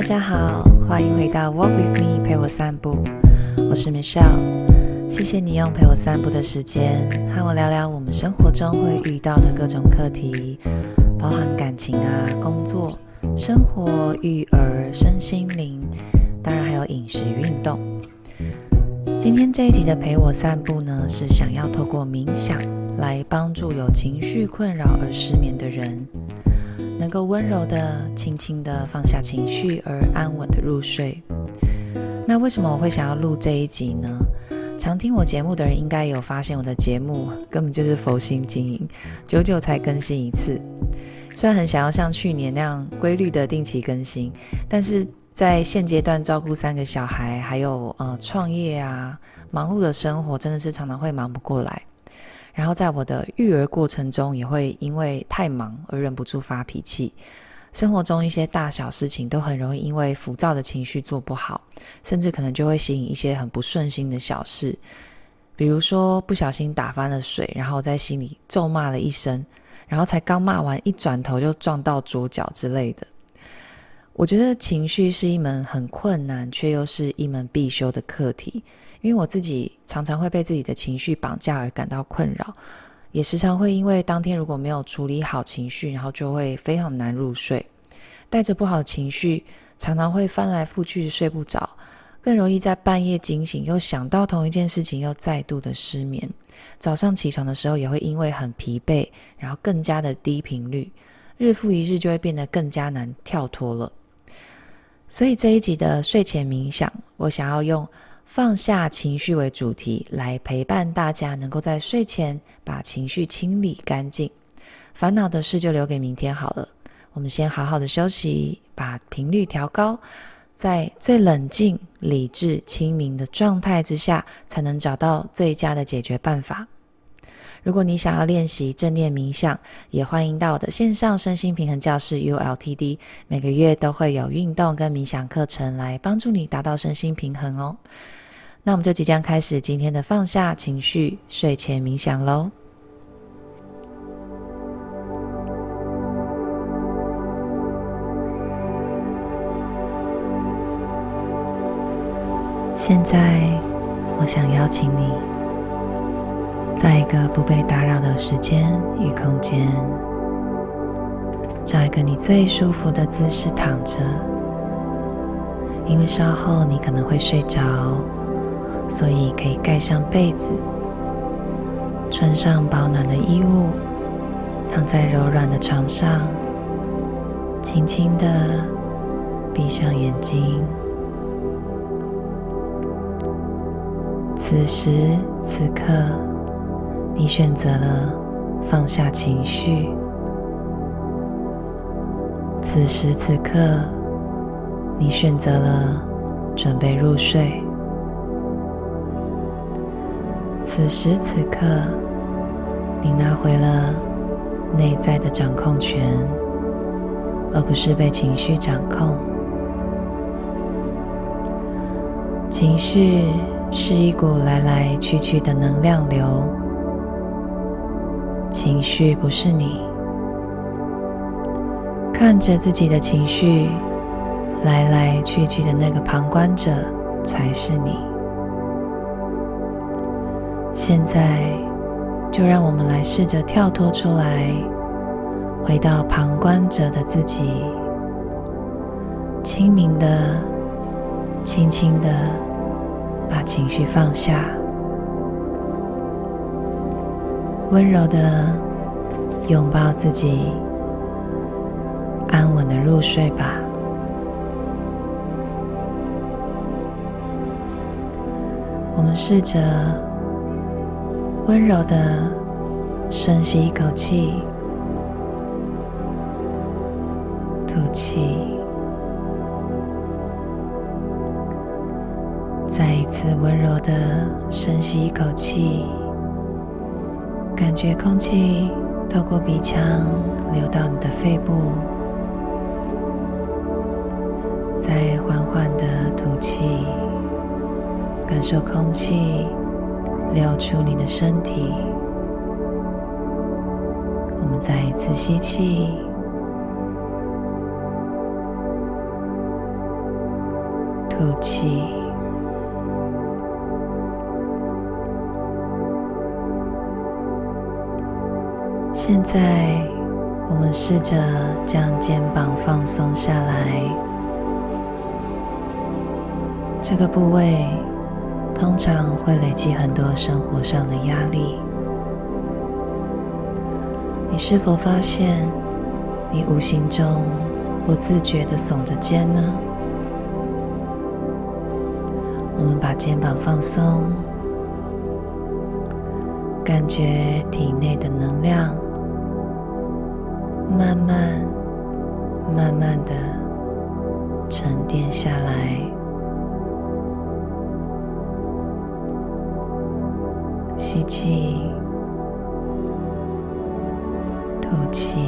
大家好，欢迎回到 Walk with me，陪我散步。我是 Michelle，谢谢你用陪我散步的时间，和我聊聊我们生活中会遇到的各种课题，包含感情啊、工作、生活、育儿、身心灵，当然还有饮食、运动。今天这一集的陪我散步呢，是想要透过冥想来帮助有情绪困扰而失眠的人。能够温柔的、轻轻的放下情绪，而安稳的入睡。那为什么我会想要录这一集呢？常听我节目的人应该有发现，我的节目根本就是佛心经营，久久才更新一次。虽然很想要像去年那样规律的定期更新，但是在现阶段照顾三个小孩，还有呃创业啊，忙碌的生活，真的是常常会忙不过来。然后在我的育儿过程中，也会因为太忙而忍不住发脾气。生活中一些大小事情都很容易因为浮躁的情绪做不好，甚至可能就会吸引一些很不顺心的小事，比如说不小心打翻了水，然后在心里咒骂了一声，然后才刚骂完，一转头就撞到桌角之类的。我觉得情绪是一门很困难，却又是一门必修的课题。因为我自己常常会被自己的情绪绑架而感到困扰，也时常会因为当天如果没有处理好情绪，然后就会非常难入睡。带着不好的情绪，常常会翻来覆去睡不着，更容易在半夜惊醒，又想到同一件事情，又再度的失眠。早上起床的时候，也会因为很疲惫，然后更加的低频率，日复一日就会变得更加难跳脱了。所以这一集的睡前冥想，我想要用。放下情绪为主题，来陪伴大家，能够在睡前把情绪清理干净。烦恼的事就留给明天好了。我们先好好的休息，把频率调高，在最冷静、理智、清明的状态之下，才能找到最佳的解决办法。如果你想要练习正念冥想，也欢迎到我的线上身心平衡教室 ULTD，每个月都会有运动跟冥想课程来帮助你达到身心平衡哦。那我们就即将开始今天的放下情绪睡前冥想喽。现在，我想邀请你，在一个不被打扰的时间与空间，找一个你最舒服的姿势躺着，因为稍后你可能会睡着。所以可以盖上被子，穿上保暖的衣物，躺在柔软的床上，轻轻的闭上眼睛。此时此刻，你选择了放下情绪。此时此刻，你选择了准备入睡。此时此刻，你拿回了内在的掌控权，而不是被情绪掌控。情绪是一股来来去去的能量流，情绪不是你。看着自己的情绪来来去去的那个旁观者，才是你。现在，就让我们来试着跳脱出来，回到旁观者的自己，清明的、轻轻的把情绪放下，温柔的拥抱自己，安稳的入睡吧。我们试着。温柔的深吸一口气，吐气，再一次温柔的深吸一口气，感觉空气透过鼻腔流到你的肺部，再缓缓的吐气，感受空气。流出你的身体，我们再一次吸气，吐气。现在，我们试着将肩膀放松下来。这个部位通常会累积很多生活上的压力。你是否发现，你无形中不自觉地耸着肩呢？我们把肩膀放松，感觉体内的能量。慢慢、慢慢的沉淀下来，吸气，吐气，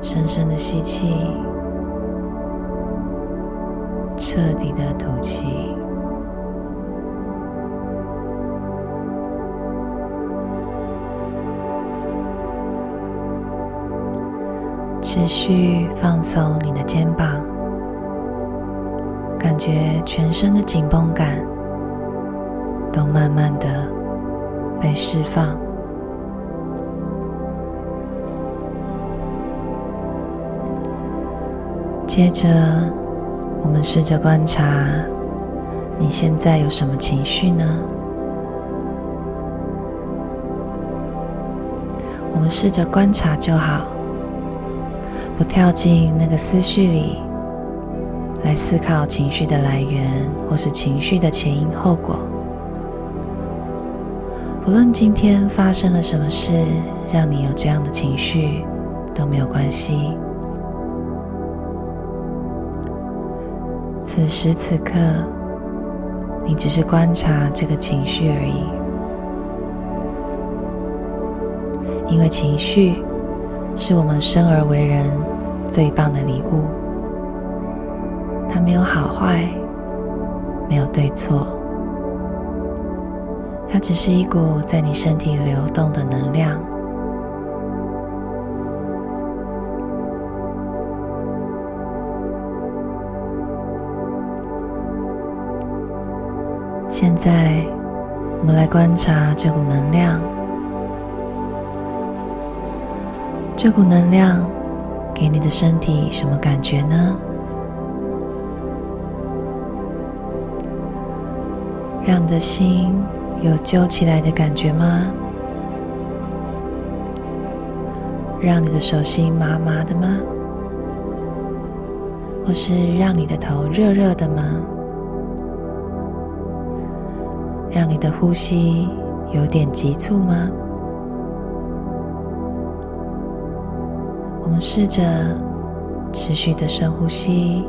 深深的吸气。彻底的吐气，持续放松你的肩膀，感觉全身的紧绷感都慢慢的被释放。接着。我们试着观察，你现在有什么情绪呢？我们试着观察就好，不跳进那个思绪里，来思考情绪的来源或是情绪的前因后果。不论今天发生了什么事，让你有这样的情绪，都没有关系。此时此刻，你只是观察这个情绪而已，因为情绪是我们生而为人最棒的礼物。它没有好坏，没有对错，它只是一股在你身体流动的能量。现在，我们来观察这股能量。这股能量给你的身体什么感觉呢？让你的心有揪起来的感觉吗？让你的手心麻麻的吗？或是让你的头热热的吗？让你的呼吸有点急促吗？们试着持续的深呼吸，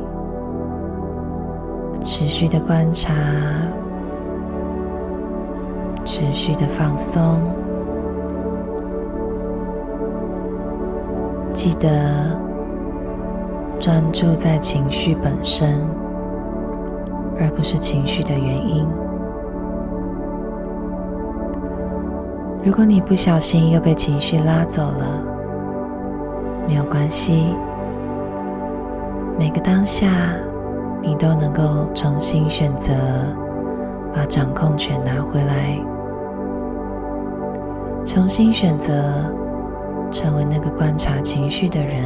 持续的观察，持续的放松。记得专注在情绪本身，而不是情绪的原因。如果你不小心又被情绪拉走了，没有关系。每个当下，你都能够重新选择，把掌控权拿回来，重新选择成为那个观察情绪的人，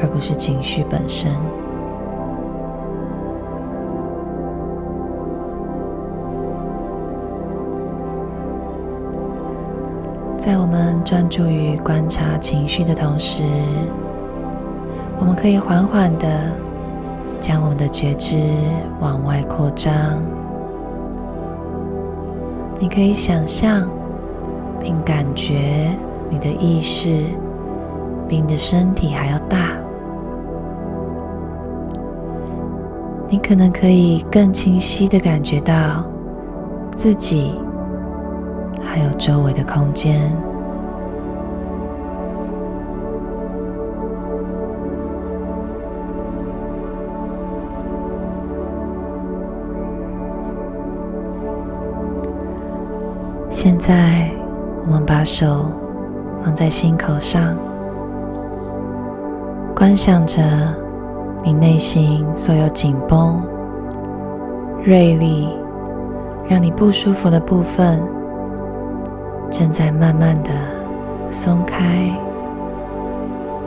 而不是情绪本身。在我们专注于观察情绪的同时，我们可以缓缓地将我们的觉知往外扩张。你可以想象并感觉你的意识比你的身体还要大。你可能可以更清晰地感觉到自己。还有周围的空间。现在，我们把手放在心口上，观想着你内心所有紧绷、锐利、让你不舒服的部分，正在慢慢的松开、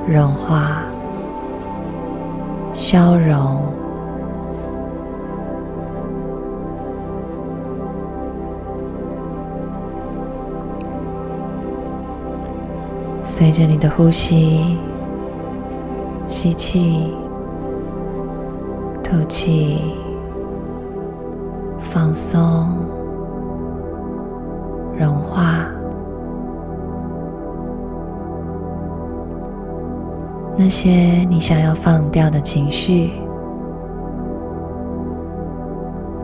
融化、消融。随着你的呼吸，吸气，吐气，放松，融化。那些你想要放掉的情绪，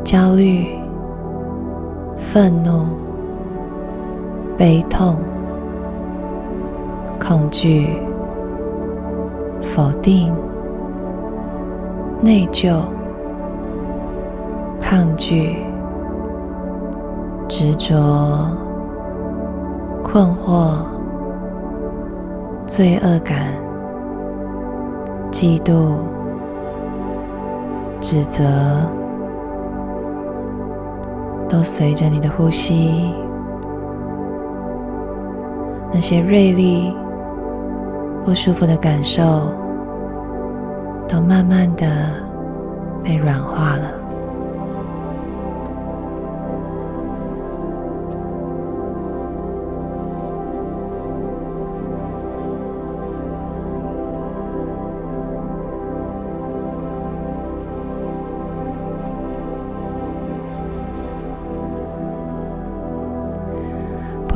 焦虑、愤怒、悲痛。恐惧、否定、内疚、抗拒、执着、困惑、罪恶感、嫉妒、指责，都随着你的呼吸，那些锐利。不舒服的感受都慢慢的被软化了。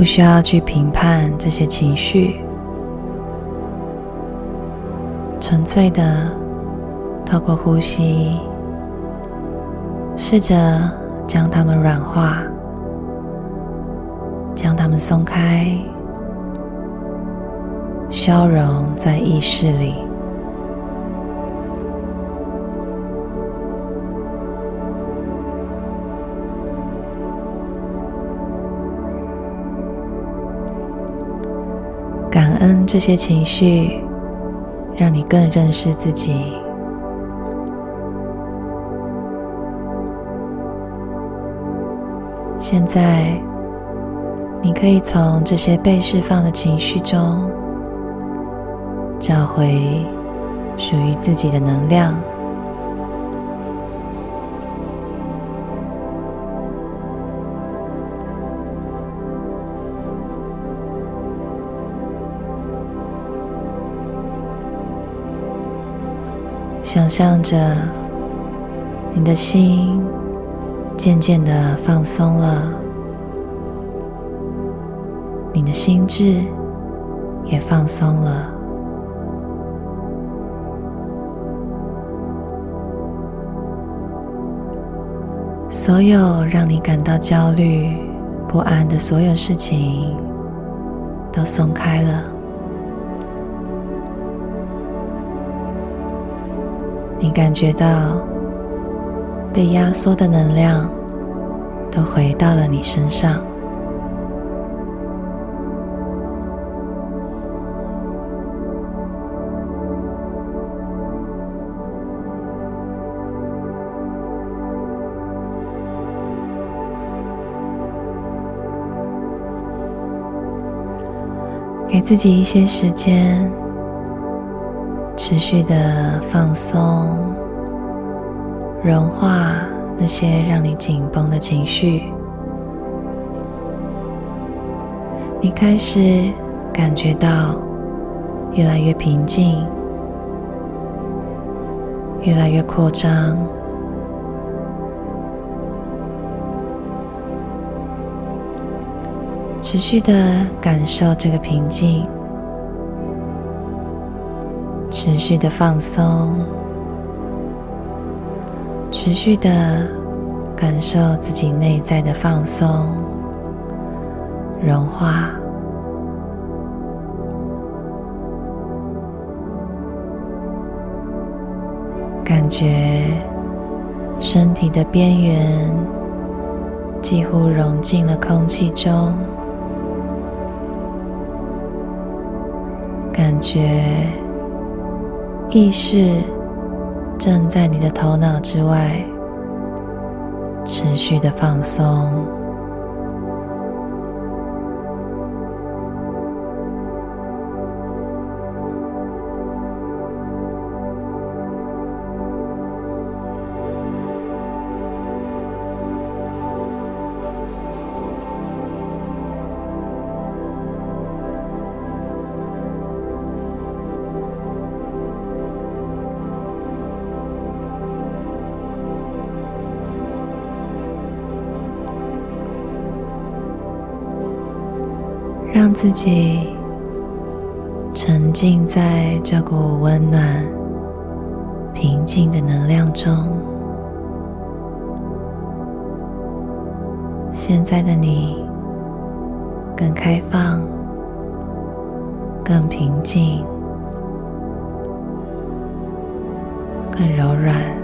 不需要去评判这些情绪。纯粹的透过呼吸，试着将它们软化，将它们松开，消融在意识里，嗯这些情绪。让你更认识自己。现在，你可以从这些被释放的情绪中，找回属于自己的能量。想象着你的心渐渐的放松了，你的心智也放松了。所有让你感到焦虑不安的所有事情都松开了。你感觉到被压缩的能量都回到了你身上，给自己一些时间。持续的放松、融化那些让你紧绷的情绪，你开始感觉到越来越平静，越来越扩张，持续的感受这个平静。持续的放松，持续的感受自己内在的放松、融化，感觉身体的边缘几乎融进了空气中，感觉意识正在你的头脑之外持续的放松。让自己沉浸在这股温暖、平静的能量中。现在的你更开放、更平静、更柔软。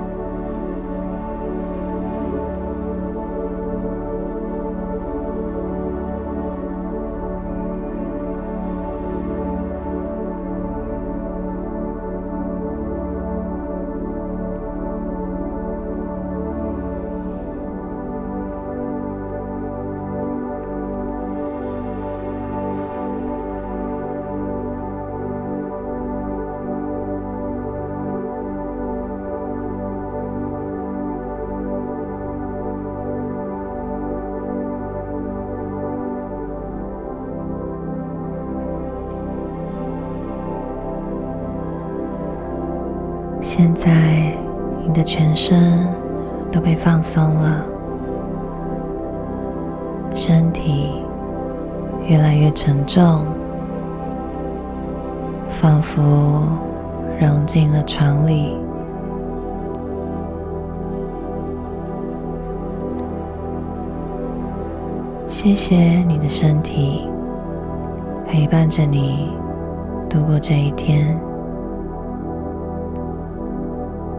现在，你的全身都被放松了，身体越来越沉重，仿佛融进了床里。谢谢你的身体，陪伴着你度过这一天。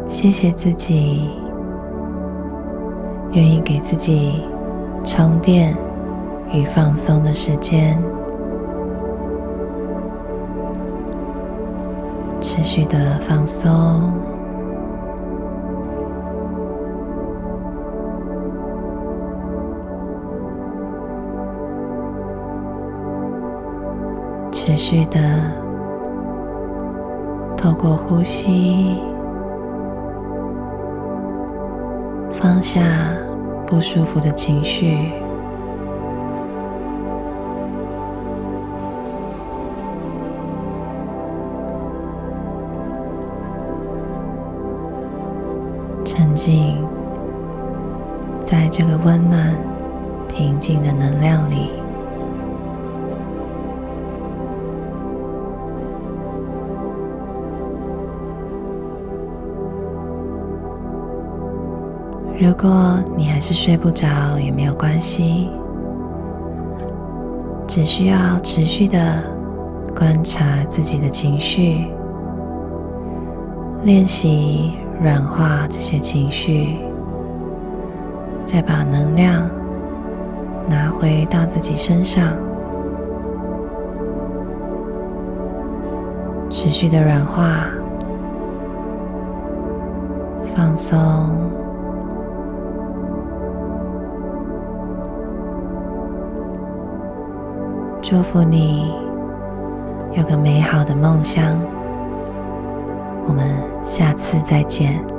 谢谢自己，愿意给自己充电与放松的时间，持续的放松，持续的透过呼吸。放下不舒服的情绪，沉浸在这个温暖、平静的能量里。如果你还是睡不着，也没有关系，只需要持续的观察自己的情绪，练习软化这些情绪，再把能量拿回到自己身上，持续的软化、放松。祝福你有个美好的梦乡。我们下次再见。